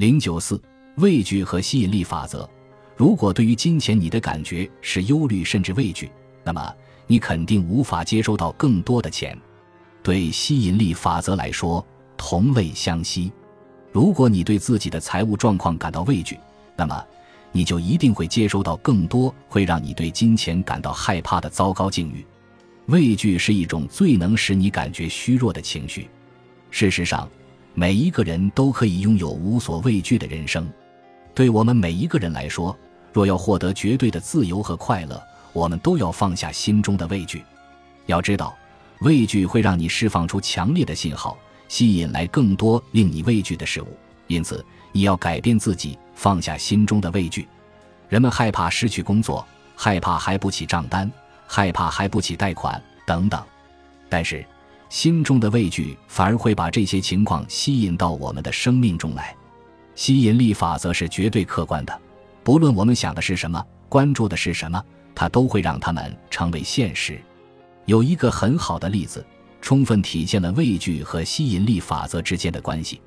零九四畏惧和吸引力法则。如果对于金钱你的感觉是忧虑甚至畏惧，那么你肯定无法接收到更多的钱。对吸引力法则来说，同类相吸。如果你对自己的财务状况感到畏惧，那么你就一定会接收到更多会让你对金钱感到害怕的糟糕境遇。畏惧是一种最能使你感觉虚弱的情绪。事实上，每一个人都可以拥有无所畏惧的人生。对我们每一个人来说，若要获得绝对的自由和快乐，我们都要放下心中的畏惧。要知道，畏惧会让你释放出强烈的信号，吸引来更多令你畏惧的事物。因此，你要改变自己，放下心中的畏惧。人们害怕失去工作，害怕还不起账单，害怕还不起贷款等等。但是，心中的畏惧反而会把这些情况吸引到我们的生命中来。吸引力法则是绝对客观的，不论我们想的是什么，关注的是什么，它都会让他们成为现实。有一个很好的例子，充分体现了畏惧和吸引力法则之间的关系。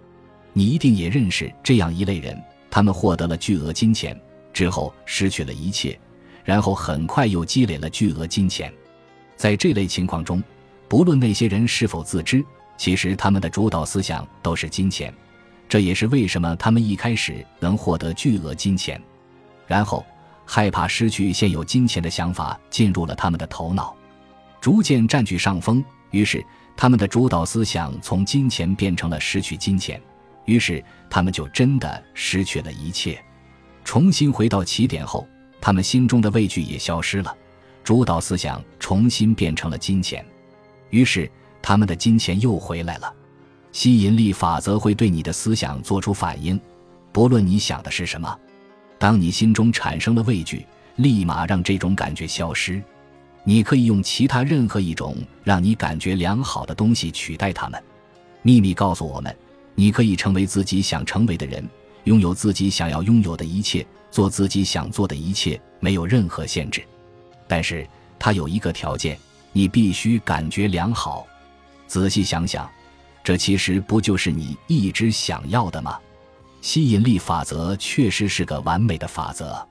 你一定也认识这样一类人，他们获得了巨额金钱之后失去了一切，然后很快又积累了巨额金钱。在这类情况中，不论那些人是否自知，其实他们的主导思想都是金钱，这也是为什么他们一开始能获得巨额金钱。然后，害怕失去现有金钱的想法进入了他们的头脑，逐渐占据上风。于是，他们的主导思想从金钱变成了失去金钱，于是他们就真的失去了一切。重新回到起点后，他们心中的畏惧也消失了，主导思想重新变成了金钱。于是，他们的金钱又回来了。吸引力法则会对你的思想做出反应，不论你想的是什么。当你心中产生了畏惧，立马让这种感觉消失。你可以用其他任何一种让你感觉良好的东西取代它们。秘密告诉我们，你可以成为自己想成为的人，拥有自己想要拥有的一切，做自己想做的一切，没有任何限制。但是，它有一个条件。你必须感觉良好，仔细想想，这其实不就是你一直想要的吗？吸引力法则确实是个完美的法则。